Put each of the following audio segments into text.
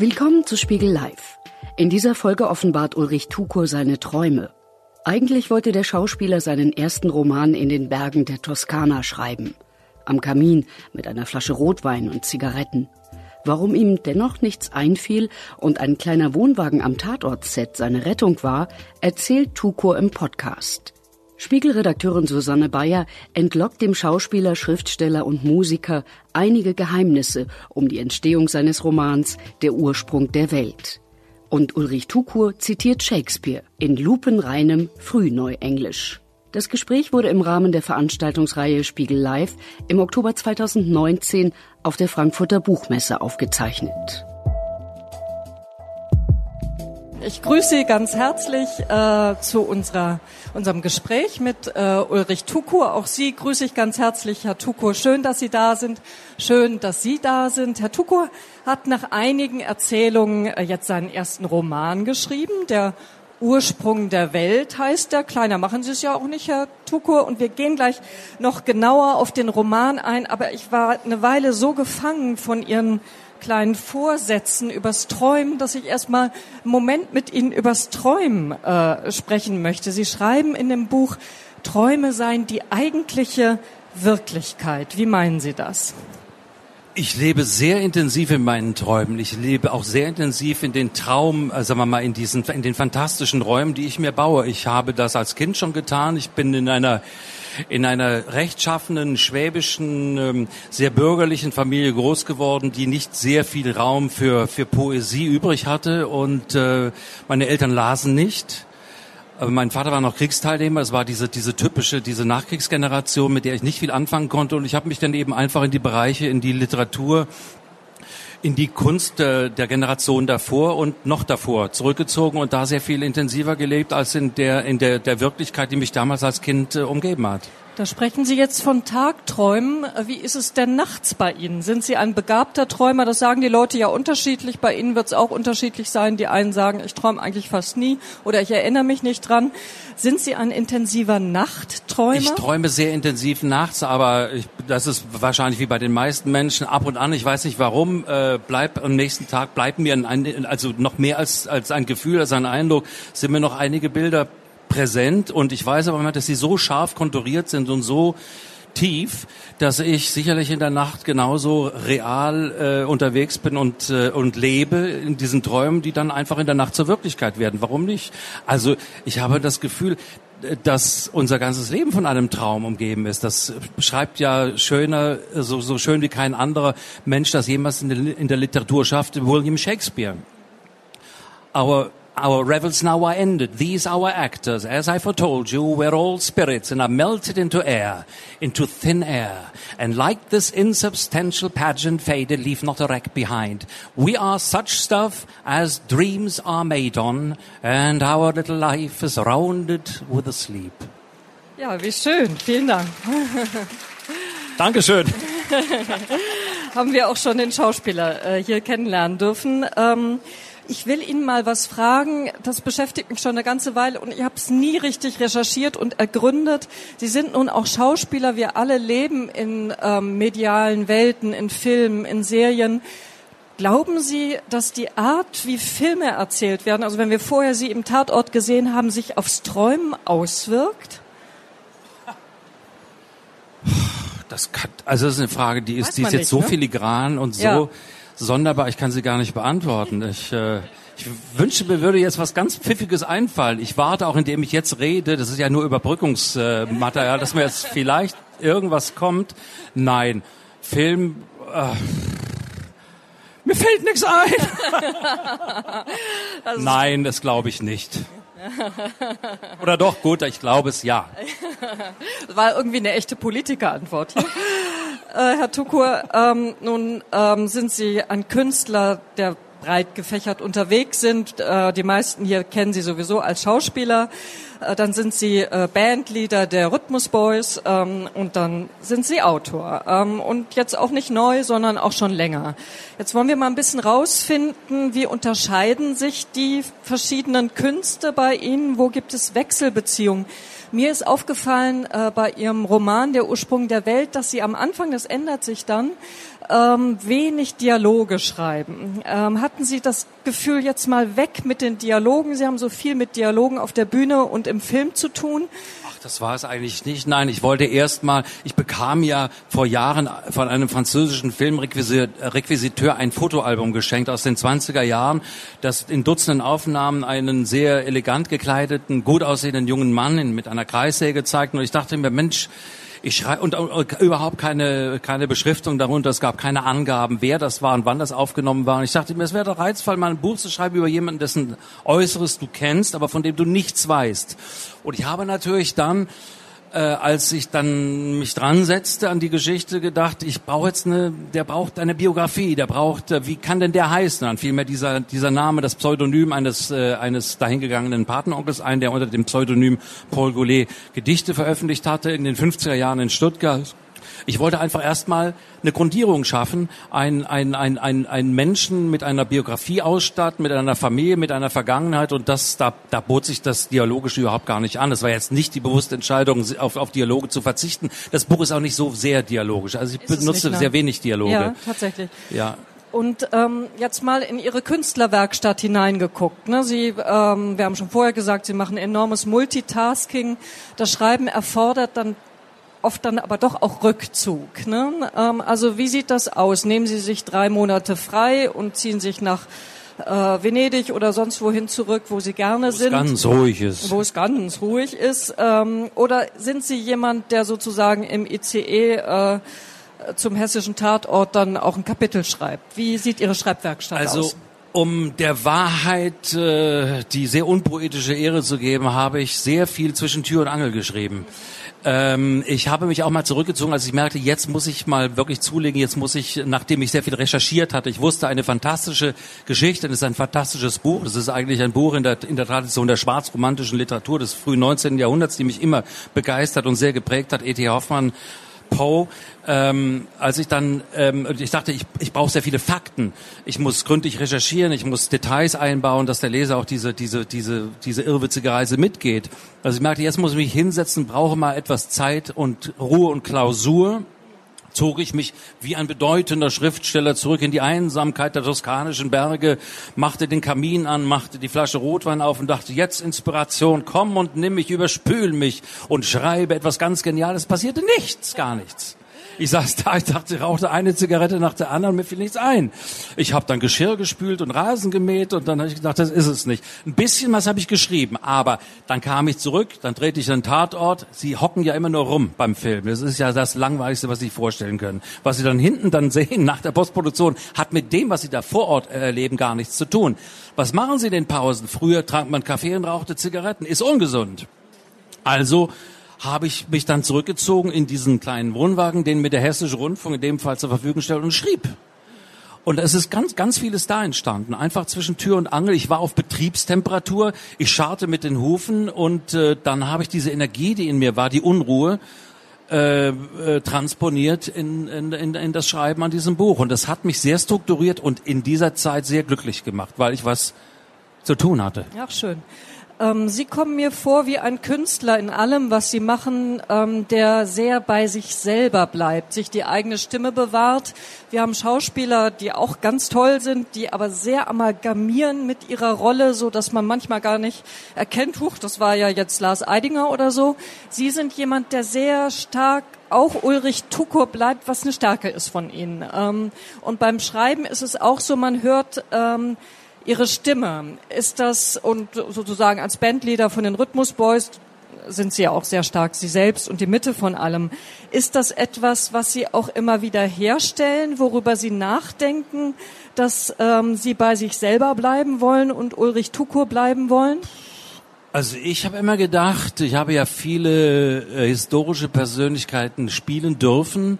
Willkommen zu Spiegel Live. In dieser Folge offenbart Ulrich Tukur seine Träume. Eigentlich wollte der Schauspieler seinen ersten Roman in den Bergen der Toskana schreiben. Am Kamin mit einer Flasche Rotwein und Zigaretten. Warum ihm dennoch nichts einfiel und ein kleiner Wohnwagen am Tatortset seine Rettung war, erzählt Tukur im Podcast. Spiegelredakteurin Susanne Bayer entlockt dem Schauspieler, Schriftsteller und Musiker einige Geheimnisse um die Entstehung seines Romans Der Ursprung der Welt. Und Ulrich Tukur zitiert Shakespeare in lupenreinem Frühneuenglisch. Das Gespräch wurde im Rahmen der Veranstaltungsreihe Spiegel Live im Oktober 2019 auf der Frankfurter Buchmesse aufgezeichnet. Ich grüße Sie ganz herzlich äh, zu unserer, unserem Gespräch mit äh, Ulrich Tukur. Auch Sie grüße ich ganz herzlich, Herr Tukur. Schön, dass Sie da sind. Schön, dass Sie da sind. Herr Tukur hat nach einigen Erzählungen äh, jetzt seinen ersten Roman geschrieben, der Ursprung der Welt heißt der. Kleiner machen Sie es ja auch nicht, Herr Tukur. Und wir gehen gleich noch genauer auf den Roman ein. Aber ich war eine Weile so gefangen von Ihren kleinen Vorsätzen übers Träumen, dass ich erstmal einen Moment mit Ihnen übers Träumen äh, sprechen möchte. Sie schreiben in dem Buch, Träume seien die eigentliche Wirklichkeit. Wie meinen Sie das? Ich lebe sehr intensiv in meinen Träumen. Ich lebe auch sehr intensiv in den Traum, äh, sagen wir mal, in diesen, in den fantastischen Räumen, die ich mir baue. Ich habe das als Kind schon getan. Ich bin in einer in einer rechtschaffenen, schwäbischen, ähm, sehr bürgerlichen Familie groß geworden, die nicht sehr viel Raum für, für Poesie übrig hatte. Und äh, meine Eltern lasen nicht. Aber mein Vater war noch Kriegsteilnehmer. Es war diese, diese typische, diese Nachkriegsgeneration, mit der ich nicht viel anfangen konnte. Und ich habe mich dann eben einfach in die Bereiche, in die Literatur, in die Kunst der, der Generation davor und noch davor zurückgezogen und da sehr viel intensiver gelebt als in der, in der, der Wirklichkeit, die mich damals als Kind äh, umgeben hat. Da sprechen Sie jetzt von Tagträumen. Wie ist es denn nachts bei Ihnen? Sind Sie ein begabter Träumer? Das sagen die Leute ja unterschiedlich. Bei Ihnen wird es auch unterschiedlich sein. Die einen sagen, ich träume eigentlich fast nie oder ich erinnere mich nicht dran. Sind Sie ein intensiver Nachtträumer? Ich träume sehr intensiv nachts, aber ich, das ist wahrscheinlich wie bei den meisten Menschen ab und an. Ich weiß nicht warum. Äh, bleib am nächsten Tag bleibt mir ein, also noch mehr als als ein Gefühl, als ein Eindruck, sind mir noch einige Bilder präsent und ich weiß aber immer, dass sie so scharf konturiert sind und so tief, dass ich sicherlich in der Nacht genauso real äh, unterwegs bin und äh, und lebe in diesen Träumen, die dann einfach in der Nacht zur Wirklichkeit werden. Warum nicht? Also ich habe das Gefühl, dass unser ganzes Leben von einem Traum umgeben ist. Das beschreibt ja schöner, so, so schön wie kein anderer Mensch, das jemals in der, in der Literatur schafft, William Shakespeare. Our Our revels now are ended. These our actors, as I foretold you, were all spirits and are melted into air, into thin air. And like this insubstantial pageant faded, leave not a wreck behind. We are such stuff as dreams are made on, and our little life is rounded with a sleep. Ja, wie schön. Vielen Dank. Dankeschön. Haben wir auch schon den Schauspieler äh, hier kennenlernen dürfen. Ähm, ich will Ihnen mal was fragen. Das beschäftigt mich schon eine ganze Weile und ich habe es nie richtig recherchiert und ergründet. Sie sind nun auch Schauspieler. Wir alle leben in ähm, medialen Welten, in Filmen, in Serien. Glauben Sie, dass die Art, wie Filme erzählt werden, also wenn wir vorher sie im Tatort gesehen haben, sich aufs Träumen auswirkt? Das kann, also das ist eine Frage, die ist, die ist jetzt nicht, so ne? filigran und so ja sonderbar, ich kann sie gar nicht beantworten. Ich, äh, ich wünsche, mir würde jetzt was ganz Pfiffiges einfallen. Ich warte auch, indem ich jetzt rede, das ist ja nur Überbrückungsmaterial, dass mir jetzt vielleicht irgendwas kommt. Nein, Film, äh, mir fällt nichts ein. Nein, das glaube ich nicht. Oder doch, gut, ich glaube es ja. War irgendwie eine echte Politikerantwort. Äh, Herr Tukur, ähm, nun ähm, sind Sie ein Künstler, der breit gefächert unterwegs sind. Äh, die meisten hier kennen Sie sowieso als Schauspieler. Äh, dann sind Sie äh, Bandleader der Rhythmus Boys ähm, und dann sind Sie Autor. Ähm, und jetzt auch nicht neu, sondern auch schon länger. Jetzt wollen wir mal ein bisschen rausfinden, wie unterscheiden sich die verschiedenen Künste bei Ihnen? Wo gibt es Wechselbeziehungen? Mir ist aufgefallen äh, bei Ihrem Roman Der Ursprung der Welt, dass Sie am Anfang, das ändert sich dann, ähm, wenig Dialoge schreiben. Ähm, hatten Sie das Gefühl, jetzt mal weg mit den Dialogen? Sie haben so viel mit Dialogen auf der Bühne und im Film zu tun. Das war es eigentlich nicht. Nein, ich wollte erst mal, ich bekam ja vor Jahren von einem französischen Filmrequisiteur ein Fotoalbum geschenkt aus den 20er Jahren, das in Dutzenden Aufnahmen einen sehr elegant gekleideten, gut aussehenden jungen Mann mit einer Kreissäge zeigt. Und ich dachte mir, Mensch, ich schreibe und, und, überhaupt keine keine Beschriftung darunter. Es gab keine Angaben, wer das war und wann das aufgenommen war. Und ich dachte mir, es wäre doch reizvoll, mal ein Buch zu schreiben über jemanden, dessen Äußeres du kennst, aber von dem du nichts weißt. Und ich habe natürlich dann äh, als ich dann mich dran setzte an die Geschichte, gedacht, ich brauche jetzt eine, der braucht eine Biografie, der braucht, äh, wie kann denn der heißen? Dann fiel mir dieser, dieser Name, das Pseudonym eines, äh, eines dahingegangenen Patenonkels ein, der unter dem Pseudonym Paul Goulet Gedichte veröffentlicht hatte in den 50er Jahren in Stuttgart ich wollte einfach erstmal eine Grundierung schaffen, ein, ein, ein, ein, ein Menschen mit einer Biografie ausstatten, mit einer Familie, mit einer Vergangenheit und das, da, da bot sich das Dialogische überhaupt gar nicht an. Es war jetzt nicht die bewusste Entscheidung, auf, auf Dialoge zu verzichten. Das Buch ist auch nicht so sehr dialogisch. Also ich ist benutze sehr wenig Dialoge. Ja, tatsächlich. Ja. Und ähm, jetzt mal in Ihre Künstlerwerkstatt hineingeguckt. Ne? Sie, ähm, wir haben schon vorher gesagt, Sie machen enormes Multitasking. Das Schreiben erfordert dann oft dann aber doch auch Rückzug. Ne? Ähm, also wie sieht das aus? Nehmen Sie sich drei Monate frei und ziehen sich nach äh, Venedig oder sonst wohin zurück, wo Sie gerne sind? Wo es ganz ruhig ist. Wo es ganz ruhig ist. Ähm, oder sind Sie jemand, der sozusagen im ICE äh, zum hessischen Tatort dann auch ein Kapitel schreibt? Wie sieht Ihre Schreibwerkstatt also, aus? Um der Wahrheit äh, die sehr unpoetische Ehre zu geben, habe ich sehr viel zwischen Tür und Angel geschrieben. Ähm, ich habe mich auch mal zurückgezogen, als ich merkte, jetzt muss ich mal wirklich zulegen, jetzt muss ich, nachdem ich sehr viel recherchiert hatte, ich wusste eine fantastische Geschichte, das ist ein fantastisches Buch, das ist eigentlich ein Buch in der, in der Tradition der schwarzromantischen Literatur des frühen 19. Jahrhunderts, die mich immer begeistert und sehr geprägt hat, E.T. Hoffmann Poe, ähm, als ich dann, ähm, ich dachte, ich, ich brauche sehr viele Fakten. Ich muss gründlich recherchieren, ich muss Details einbauen, dass der Leser auch diese, diese, diese, diese irrwitzige Reise mitgeht. Also ich merkte, jetzt muss ich mich hinsetzen, brauche mal etwas Zeit und Ruhe und Klausur zog ich mich wie ein bedeutender Schriftsteller zurück in die Einsamkeit der toskanischen Berge, machte den Kamin an, machte die Flasche Rotwein auf und dachte, jetzt Inspiration, komm und nimm mich, überspül mich und schreibe etwas ganz Geniales. Passierte nichts, gar nichts. Ich saß da, ich dachte, rauchte eine Zigarette nach der anderen, mir fiel nichts ein. Ich habe dann Geschirr gespült und Rasen gemäht und dann habe ich gedacht, das ist es nicht. Ein bisschen was habe ich geschrieben, aber dann kam ich zurück, dann drehte ich einen Tatort. Sie hocken ja immer nur rum beim Film. Das ist ja das Langweiligste, was Sie sich vorstellen können. Was Sie dann hinten dann sehen nach der Postproduktion, hat mit dem, was Sie da vor Ort erleben, gar nichts zu tun. Was machen Sie in den Pausen? Früher trank man Kaffee und rauchte Zigaretten. Ist ungesund. Also habe ich mich dann zurückgezogen in diesen kleinen Wohnwagen, den mir der Hessische Rundfunk in dem Fall zur Verfügung stellt und schrieb. Und es ist ganz, ganz vieles da entstanden. Einfach zwischen Tür und Angel. Ich war auf Betriebstemperatur. Ich scharte mit den Hufen und äh, dann habe ich diese Energie, die in mir war, die Unruhe, äh, äh, transponiert in, in, in, in das Schreiben an diesem Buch. Und das hat mich sehr strukturiert und in dieser Zeit sehr glücklich gemacht, weil ich was zu tun hatte. Ach, schön. Ähm, Sie kommen mir vor wie ein Künstler in allem, was Sie machen, ähm, der sehr bei sich selber bleibt, sich die eigene Stimme bewahrt. Wir haben Schauspieler, die auch ganz toll sind, die aber sehr amalgamieren mit ihrer Rolle, so dass man manchmal gar nicht erkennt, huch, das war ja jetzt Lars Eidinger oder so. Sie sind jemand, der sehr stark auch Ulrich Tukur bleibt, was eine Stärke ist von Ihnen. Ähm, und beim Schreiben ist es auch so, man hört, ähm, Ihre Stimme, ist das, und sozusagen als Bandleader von den Rhythmus Boys sind Sie ja auch sehr stark, Sie selbst und die Mitte von allem. Ist das etwas, was Sie auch immer wieder herstellen, worüber Sie nachdenken, dass ähm, Sie bei sich selber bleiben wollen und Ulrich Tukur bleiben wollen? Also ich habe immer gedacht, ich habe ja viele äh, historische Persönlichkeiten spielen dürfen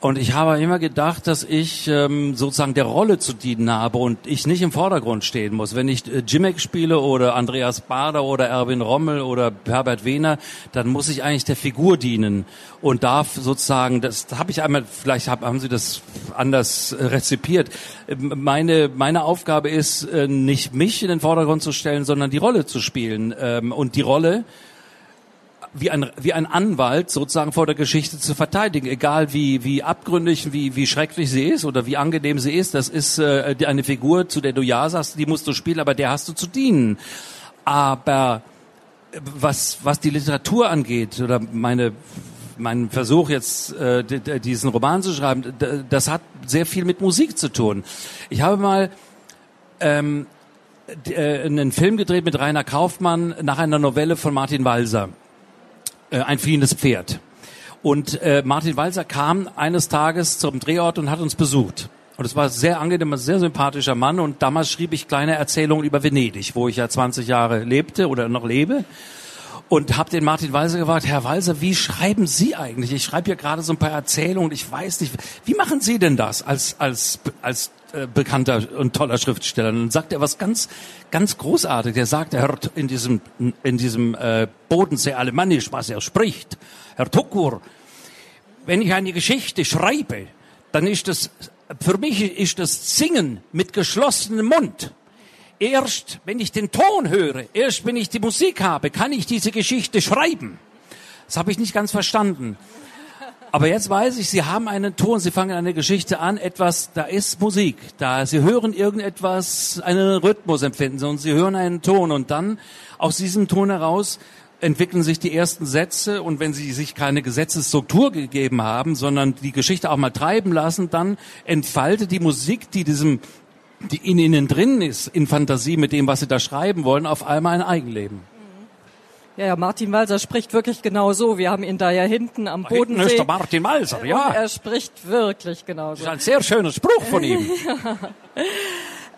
und ich habe immer gedacht, dass ich ähm, sozusagen der Rolle zu dienen habe und ich nicht im Vordergrund stehen muss. Wenn ich äh, Jimmick spiele oder Andreas Bader oder Erwin Rommel oder Herbert Wehner, dann muss ich eigentlich der Figur dienen und darf sozusagen, das habe ich einmal, vielleicht hab, haben Sie das anders äh, rezipiert. Meine, meine Aufgabe ist, äh, nicht mich in den Vordergrund zu stellen, sondern die Rolle zu spielen. Ähm, und die Rolle wie ein, wie ein Anwalt sozusagen vor der Geschichte zu verteidigen, egal wie, wie abgründig, wie, wie schrecklich sie ist oder wie angenehm sie ist. Das ist äh, eine Figur, zu der du Ja sagst, die musst du spielen, aber der hast du zu dienen. Aber was, was die Literatur angeht oder meine mein Versuch jetzt äh, diesen Roman zu schreiben, das hat sehr viel mit Musik zu tun. Ich habe mal ähm, äh, einen Film gedreht mit Rainer Kaufmann nach einer Novelle von Martin Walser, äh, ein fliehendes Pferd. Und äh, Martin Walser kam eines Tages zum Drehort und hat uns besucht. Und es war sehr angenehm, ein sehr sympathischer Mann. Und damals schrieb ich kleine Erzählungen über Venedig, wo ich ja 20 Jahre lebte oder noch lebe und habe den Martin Walser gefragt, Herr Walser, wie schreiben Sie eigentlich? Ich schreibe hier gerade so ein paar Erzählungen, ich weiß nicht, wie machen Sie denn das als als als äh, bekannter und toller Schriftsteller? Und dann sagt er was ganz ganz großartig. Er sagt, er hört in diesem in diesem äh, Bodensee Alemannisch, was er spricht, Herr Tukur, wenn ich eine Geschichte schreibe, dann ist das für mich ist das Singen mit geschlossenem Mund erst wenn ich den Ton höre, erst wenn ich die Musik habe, kann ich diese Geschichte schreiben. Das habe ich nicht ganz verstanden. Aber jetzt weiß ich, Sie haben einen Ton, Sie fangen eine Geschichte an, etwas, da ist Musik, da Sie hören irgendetwas, einen Rhythmus empfinden Sie und Sie hören einen Ton und dann aus diesem Ton heraus entwickeln sich die ersten Sätze und wenn Sie sich keine Gesetzesstruktur gegeben haben, sondern die Geschichte auch mal treiben lassen, dann entfaltet die Musik, die diesem die in ihnen drin ist, in Fantasie mit dem, was sie da schreiben wollen, auf einmal ein Eigenleben. Ja, ja, Martin Walser spricht wirklich genau so. Wir haben ihn da ja hinten am Bodensee. Hinten ist der Martin Walser, ja. Er spricht wirklich genau so. Das ist ein sehr schöner Spruch von ihm. ja.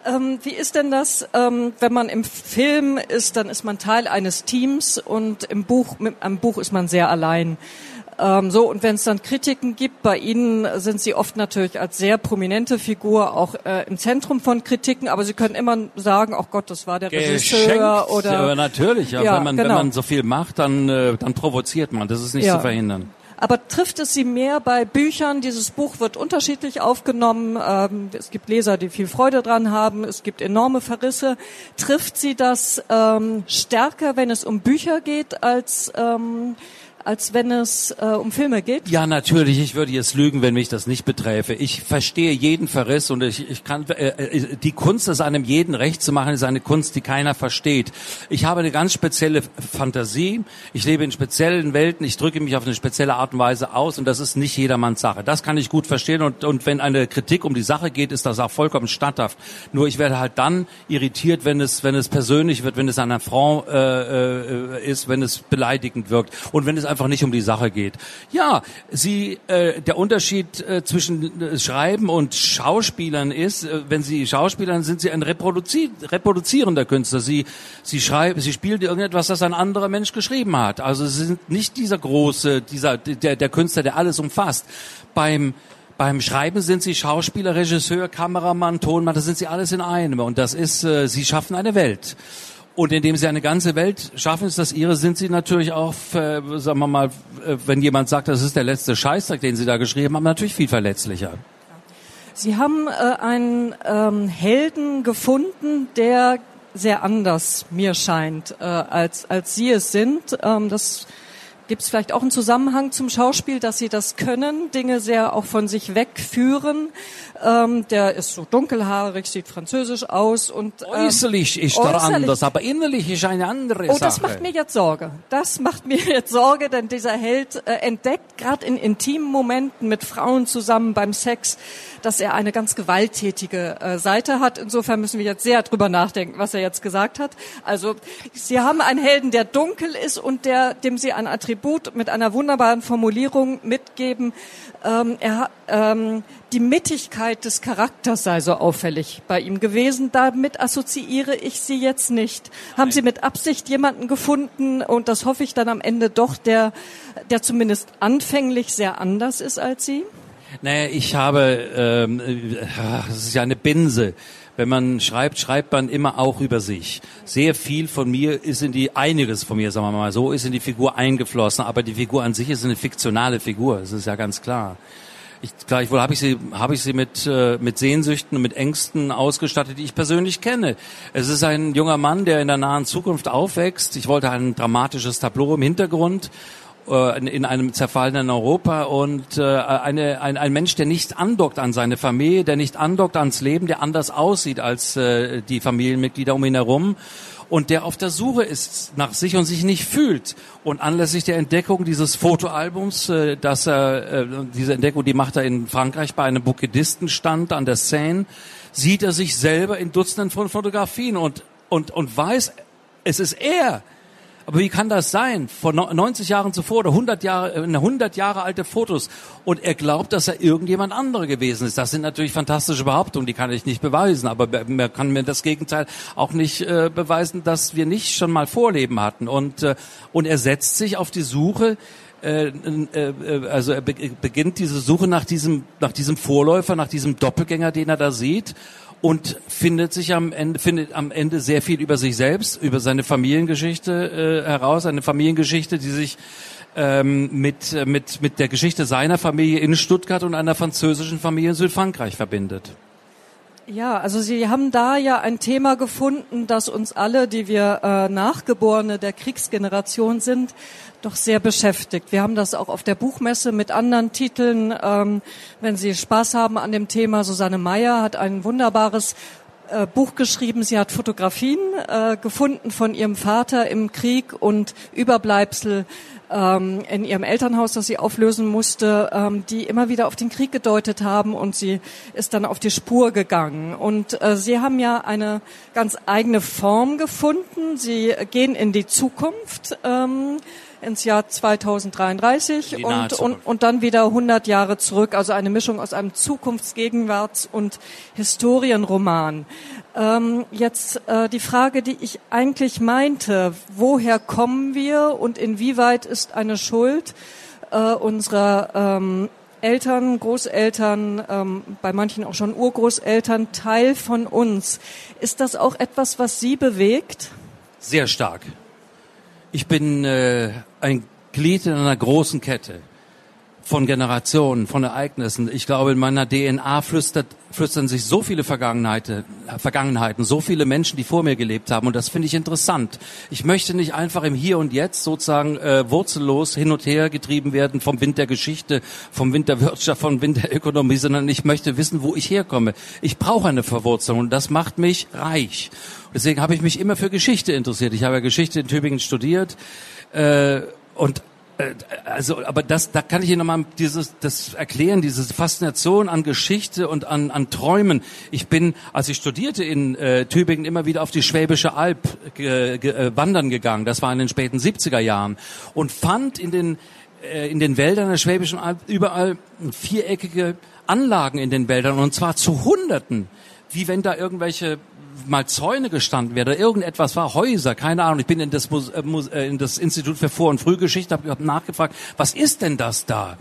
ähm, wie ist denn das, ähm, wenn man im Film ist, dann ist man Teil eines Teams und im Buch, mit einem Buch ist man sehr allein. Ähm, so, und wenn es dann Kritiken gibt, bei Ihnen sind Sie oft natürlich als sehr prominente Figur auch äh, im Zentrum von Kritiken, aber Sie können immer sagen, ach Gott, das war der Geschenkt, Regisseur oder. Ja, natürlich, ja, ja wenn, man, genau. wenn man so viel macht, dann, äh, dann provoziert man. Das ist nicht ja. zu verhindern. Aber trifft es Sie mehr bei Büchern? Dieses Buch wird unterschiedlich aufgenommen. Ähm, es gibt Leser, die viel Freude dran haben. Es gibt enorme Verrisse. Trifft Sie das ähm, stärker, wenn es um Bücher geht, als ähm, als wenn es äh, um Filme geht? Ja, natürlich. Ich würde jetzt lügen, wenn mich das nicht beträfe. Ich verstehe jeden Verriss und ich, ich kann äh, äh, die Kunst, es einem jeden recht zu machen, ist eine Kunst, die keiner versteht. Ich habe eine ganz spezielle Fantasie. Ich lebe in speziellen Welten. Ich drücke mich auf eine spezielle Art und Weise aus und das ist nicht jedermanns Sache. Das kann ich gut verstehen und, und wenn eine Kritik um die Sache geht, ist das auch vollkommen statthaft. Nur ich werde halt dann irritiert, wenn es wenn es persönlich wird, wenn es ein Affront äh, äh, ist, wenn es beleidigend wirkt und wenn es einfach nicht um die Sache geht. Ja, sie, äh, der Unterschied äh, zwischen äh, Schreiben und Schauspielern ist, äh, wenn sie Schauspielern sind, sie ein Reproduzi reproduzierender Künstler. Sie, sie schreiben, sie spielen irgendetwas, das ein anderer Mensch geschrieben hat. Also sie sind nicht dieser große, dieser der, der Künstler, der alles umfasst. Beim beim Schreiben sind sie Schauspieler, Regisseur, Kameramann, Tonmann, das sind sie alles in einem. Und das ist, äh, sie schaffen eine Welt. Und indem sie eine ganze Welt schaffen, ist das ihre, sind sie natürlich auch, äh, sagen wir mal, äh, wenn jemand sagt, das ist der letzte Scheißdreck, den sie da geschrieben haben, natürlich viel verletzlicher. Sie haben äh, einen ähm, Helden gefunden, der sehr anders mir scheint, äh, als, als Sie es sind. Ähm, das Gibt es vielleicht auch einen Zusammenhang zum Schauspiel, dass Sie das können, Dinge sehr auch von sich wegführen? Ähm, der ist so dunkelhaarig, sieht französisch aus und ähm, äußerlich ist er anders, aber innerlich ist eine andere Sache. Oh, das macht mir jetzt Sorge. Das macht mir jetzt Sorge, denn dieser Held äh, entdeckt gerade in intimen Momenten mit Frauen zusammen beim Sex, dass er eine ganz gewalttätige äh, Seite hat. Insofern müssen wir jetzt sehr drüber nachdenken, was er jetzt gesagt hat. Also Sie haben einen Helden, der dunkel ist und der, dem Sie ein Attribut mit einer wunderbaren Formulierung mitgeben. Ähm, er, ähm, die Mittigkeit des Charakters sei so auffällig bei ihm gewesen. Damit assoziiere ich Sie jetzt nicht. Haben Sie mit Absicht jemanden gefunden und das hoffe ich dann am Ende doch, der, der zumindest anfänglich sehr anders ist als Sie? Naja, ich habe, ähm, das ist ja eine Binse. Wenn man schreibt, schreibt man immer auch über sich. Sehr viel von mir ist in die, einiges von mir, sagen wir mal so, ist in die Figur eingeflossen, aber die Figur an sich ist eine fiktionale Figur, das ist ja ganz klar. Ich, gleichwohl habe ich sie, habe ich sie mit, äh, mit Sehnsüchten und mit Ängsten ausgestattet, die ich persönlich kenne. Es ist ein junger Mann, der in der nahen Zukunft aufwächst. Ich wollte ein dramatisches Tableau im Hintergrund in einem zerfallenen Europa und äh, eine, ein, ein Mensch, der nicht andockt an seine Familie, der nicht andockt ans Leben, der anders aussieht als äh, die Familienmitglieder um ihn herum und der auf der Suche ist nach sich und sich nicht fühlt. Und anlässlich der Entdeckung dieses Fotoalbums, äh, dass er, äh, diese Entdeckung, die macht er in Frankreich bei einem Bukidistenstand an der Seine, sieht er sich selber in Dutzenden von Fotografien und, und, und weiß, es ist er, aber wie kann das sein? Vor 90 Jahren zuvor oder 100 Jahre, 100 äh, Jahre alte Fotos. Und er glaubt, dass er irgendjemand andere gewesen ist. Das sind natürlich fantastische Behauptungen, die kann ich nicht beweisen. Aber man kann mir das Gegenteil auch nicht äh, beweisen, dass wir nicht schon mal Vorleben hatten. Und, äh, und er setzt sich auf die Suche äh, äh, also er beginnt diese Suche nach diesem, nach diesem Vorläufer, nach diesem Doppelgänger, den er da sieht und findet sich am Ende, findet am Ende sehr viel über sich selbst, über seine Familiengeschichte äh, heraus, eine Familiengeschichte, die sich ähm, mit, mit, mit der Geschichte seiner Familie in Stuttgart und einer französischen Familie in Südfrankreich verbindet. Ja, also Sie haben da ja ein Thema gefunden, das uns alle, die wir äh, Nachgeborene der Kriegsgeneration sind, doch sehr beschäftigt. Wir haben das auch auf der Buchmesse mit anderen Titeln. Ähm, wenn Sie Spaß haben an dem Thema, Susanne Meyer hat ein wunderbares äh, Buch geschrieben. Sie hat Fotografien äh, gefunden von ihrem Vater im Krieg und Überbleibsel ähm, in ihrem Elternhaus, das sie auflösen musste, ähm, die immer wieder auf den Krieg gedeutet haben und sie ist dann auf die Spur gegangen. Und äh, sie haben ja eine ganz eigene Form gefunden. Sie gehen in die Zukunft. Ähm, ins Jahr 2033 und, und, und dann wieder 100 Jahre zurück, also eine Mischung aus einem Zukunftsgegenwarts- und Historienroman. Ähm, jetzt äh, die Frage, die ich eigentlich meinte, woher kommen wir und inwieweit ist eine Schuld äh, unserer ähm, Eltern, Großeltern, ähm, bei manchen auch schon Urgroßeltern Teil von uns. Ist das auch etwas, was Sie bewegt? Sehr stark. Ich bin äh, ein Glied in einer großen Kette von Generationen, von Ereignissen. Ich glaube, in meiner DNA flüstert, flüstern sich so viele Vergangenheiten, Vergangenheiten, so viele Menschen, die vor mir gelebt haben. Und das finde ich interessant. Ich möchte nicht einfach im Hier und Jetzt sozusagen äh, wurzellos hin und her getrieben werden vom Wind der Geschichte, vom Wind der Wirtschaft, vom Wind der Ökonomie, sondern ich möchte wissen, wo ich herkomme. Ich brauche eine Verwurzelung und das macht mich reich. Deswegen habe ich mich immer für Geschichte interessiert. Ich habe ja Geschichte in Tübingen studiert äh, und also, aber das, da kann ich Ihnen nochmal dieses, das erklären, diese Faszination an Geschichte und an, an Träumen. Ich bin, als ich studierte in äh, Tübingen, immer wieder auf die Schwäbische Alb äh, äh, wandern gegangen. Das war in den späten 70er Jahren und fand in den äh, in den Wäldern der Schwäbischen Alb überall viereckige Anlagen in den Wäldern und zwar zu Hunderten, wie wenn da irgendwelche mal Zäune gestanden wäre, irgendetwas war, Häuser, keine Ahnung. Ich bin in das, äh, äh, in das Institut für Vor- und Frühgeschichte, habe hab nachgefragt, was ist denn das da?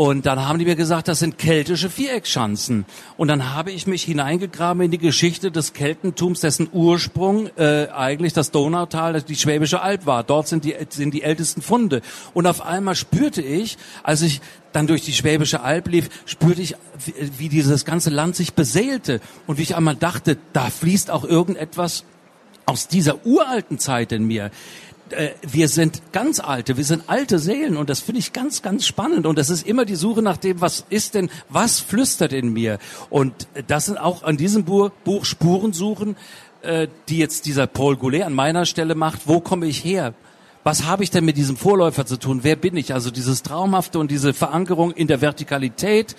Und dann haben die mir gesagt, das sind keltische Viereckschanzen. Und dann habe ich mich hineingegraben in die Geschichte des Keltentums, dessen Ursprung äh, eigentlich das Donautal, die Schwäbische Alb war. Dort sind die, sind die ältesten Funde. Und auf einmal spürte ich, als ich dann durch die Schwäbische Alb lief, spürte ich, wie, wie dieses ganze Land sich beseelte. Und wie ich einmal dachte, da fließt auch irgendetwas aus dieser uralten Zeit in mir äh, wir sind ganz alte, wir sind alte Seelen und das finde ich ganz, ganz spannend und das ist immer die Suche nach dem, was ist denn, was flüstert in mir und das sind auch an diesem Buch, Buch Spuren suchen, äh, die jetzt dieser Paul Goulet an meiner Stelle macht, wo komme ich her? Was habe ich denn mit diesem Vorläufer zu tun? Wer bin ich? Also dieses Traumhafte und diese Verankerung in der Vertikalität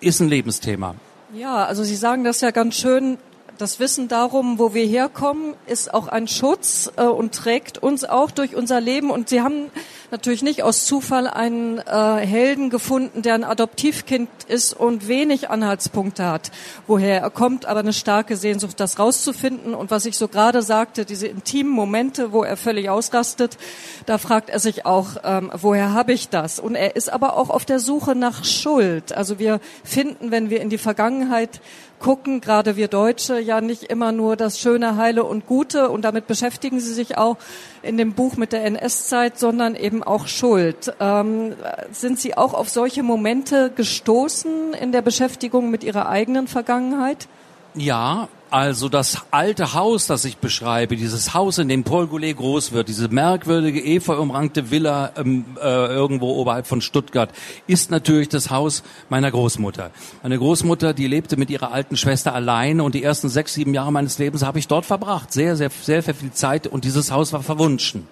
ist ein Lebensthema. Ja, also Sie sagen das ja ganz schön, das Wissen darum, wo wir herkommen, ist auch ein Schutz äh, und trägt uns auch durch unser Leben. Und Sie haben natürlich nicht aus Zufall einen äh, Helden gefunden, der ein Adoptivkind ist und wenig Anhaltspunkte hat, woher er kommt, aber eine starke Sehnsucht, das rauszufinden. Und was ich so gerade sagte, diese intimen Momente, wo er völlig ausrastet, da fragt er sich auch, ähm, woher habe ich das? Und er ist aber auch auf der Suche nach Schuld. Also wir finden, wenn wir in die Vergangenheit gucken, gerade wir Deutsche, ja nicht immer nur das Schöne, Heile und Gute und damit beschäftigen Sie sich auch in dem Buch mit der NS-Zeit, sondern eben auch Schuld. Ähm, sind Sie auch auf solche Momente gestoßen in der Beschäftigung mit Ihrer eigenen Vergangenheit? Ja, also das alte Haus, das ich beschreibe, dieses Haus, in dem Paul Goulet groß wird, diese merkwürdige efeu-umrankte Villa ähm, äh, irgendwo oberhalb von Stuttgart, ist natürlich das Haus meiner Großmutter. Meine Großmutter, die lebte mit ihrer alten Schwester alleine und die ersten sechs, sieben Jahre meines Lebens habe ich dort verbracht. Sehr, sehr, sehr, sehr viel Zeit und dieses Haus war verwunschen.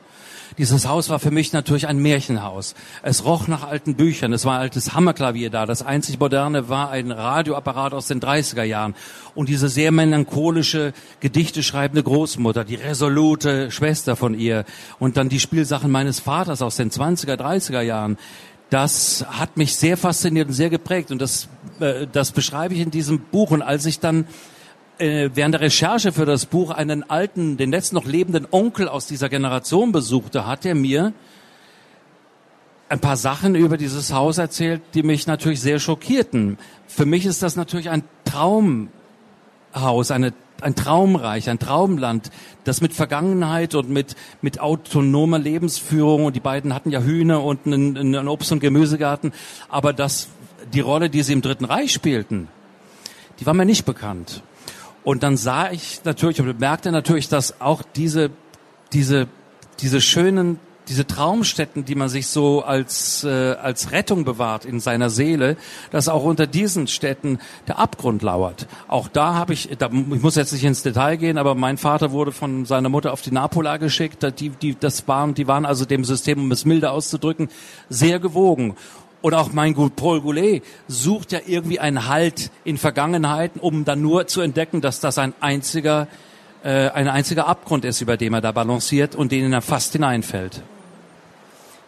Dieses Haus war für mich natürlich ein Märchenhaus. Es roch nach alten Büchern. Es war ein altes Hammerklavier da. Das einzig moderne war ein Radioapparat aus den 30er Jahren. Und diese sehr melancholische, Gedichte schreibende Großmutter, die resolute Schwester von ihr. Und dann die Spielsachen meines Vaters aus den 20er, 30er Jahren. Das hat mich sehr fasziniert und sehr geprägt. Und das, äh, das beschreibe ich in diesem Buch. Und als ich dann äh, während der Recherche für das Buch einen alten, den letzten noch lebenden Onkel aus dieser Generation besuchte, hat er mir ein paar Sachen über dieses Haus erzählt, die mich natürlich sehr schockierten. Für mich ist das natürlich ein Traumhaus, eine, ein Traumreich, ein Traumland, das mit Vergangenheit und mit, mit autonomer Lebensführung, und die beiden hatten ja Hühner und einen, einen Obst- und Gemüsegarten, aber das, die Rolle, die sie im Dritten Reich spielten, die war mir nicht bekannt. Und dann sah ich natürlich und bemerkte natürlich, dass auch diese, diese, diese schönen, diese Traumstätten, die man sich so als, äh, als Rettung bewahrt in seiner Seele, dass auch unter diesen Städten der Abgrund lauert. Auch da habe ich, da, ich muss jetzt nicht ins Detail gehen, aber mein Vater wurde von seiner Mutter auf die Napola geschickt. Die, die, das waren, die waren also dem System, um es milde auszudrücken, sehr gewogen. Und auch mein Gut Paul Goulet sucht ja irgendwie einen Halt in Vergangenheiten, um dann nur zu entdecken, dass das ein einziger, äh, ein einziger Abgrund ist, über dem er da balanciert und den er fast hineinfällt.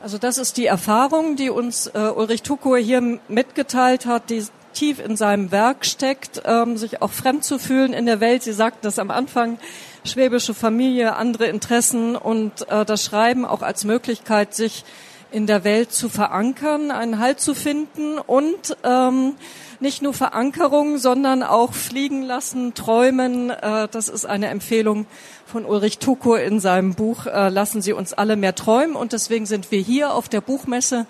Also das ist die Erfahrung, die uns äh, Ulrich Tukur hier mitgeteilt hat, die tief in seinem Werk steckt, ähm, sich auch fremd zu fühlen in der Welt. Sie sagten das am Anfang, schwäbische Familie, andere Interessen und äh, das Schreiben auch als Möglichkeit, sich in der Welt zu verankern, einen Halt zu finden und ähm, nicht nur Verankerung, sondern auch fliegen lassen, träumen. Äh, das ist eine Empfehlung von Ulrich Tukur in seinem Buch äh, Lassen Sie uns alle mehr träumen. Und deswegen sind wir hier auf der Buchmesse,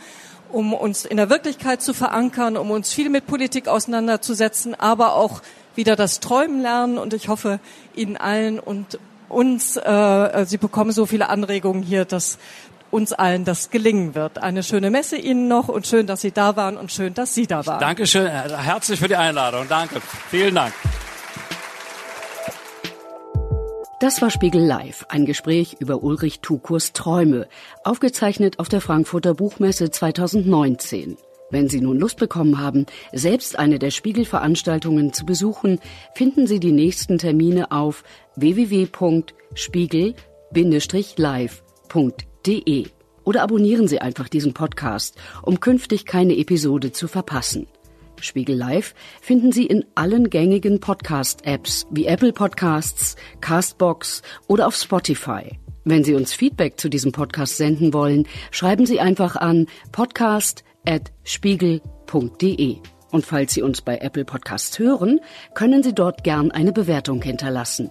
um uns in der Wirklichkeit zu verankern, um uns viel mit Politik auseinanderzusetzen, aber auch wieder das Träumen lernen. Und ich hoffe, Ihnen allen und uns, äh, Sie bekommen so viele Anregungen hier, dass uns allen das gelingen wird. Eine schöne Messe Ihnen noch und schön, dass Sie da waren und schön, dass Sie da waren. Dankeschön, herzlich für die Einladung. Danke. Vielen Dank. Das war Spiegel Live, ein Gespräch über Ulrich Tukurs Träume, aufgezeichnet auf der Frankfurter Buchmesse 2019. Wenn Sie nun Lust bekommen haben, selbst eine der Spiegel-Veranstaltungen zu besuchen, finden Sie die nächsten Termine auf www.spiegel-live.de www.ftf.de oder abonnieren Sie einfach diesen Podcast, um künftig keine Episode zu verpassen. Spiegel Live finden Sie in allen gängigen Podcast-Apps wie Apple Podcasts, Castbox oder auf Spotify. Wenn Sie uns Feedback zu diesem Podcast senden wollen, schreiben Sie einfach an podcast.spiegel.de. Und falls Sie uns bei Apple Podcasts hören, können Sie dort gern eine Bewertung hinterlassen.